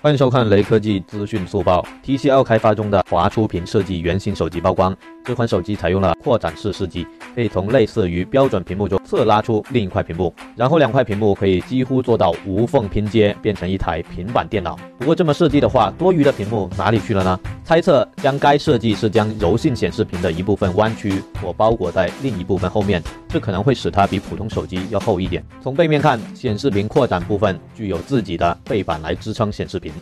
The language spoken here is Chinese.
欢迎收看雷科技资讯速报。TCL 开发中的华出屏设计原型手机曝光，这款手机采用了扩展式设计，可以从类似于标准屏幕中侧拉出另一块屏幕，然后两块屏幕可以几乎做到无缝拼接，变成一台平板电脑。不过这么设计的话，多余的屏幕哪里去了呢？猜测将该设计是将柔性显示屏的一部分弯曲或包裹在另一部分后面，这可能会使它比普通手机要厚一点。从背面看，显示屏扩展部分具有自己的背板来支撑显示屏。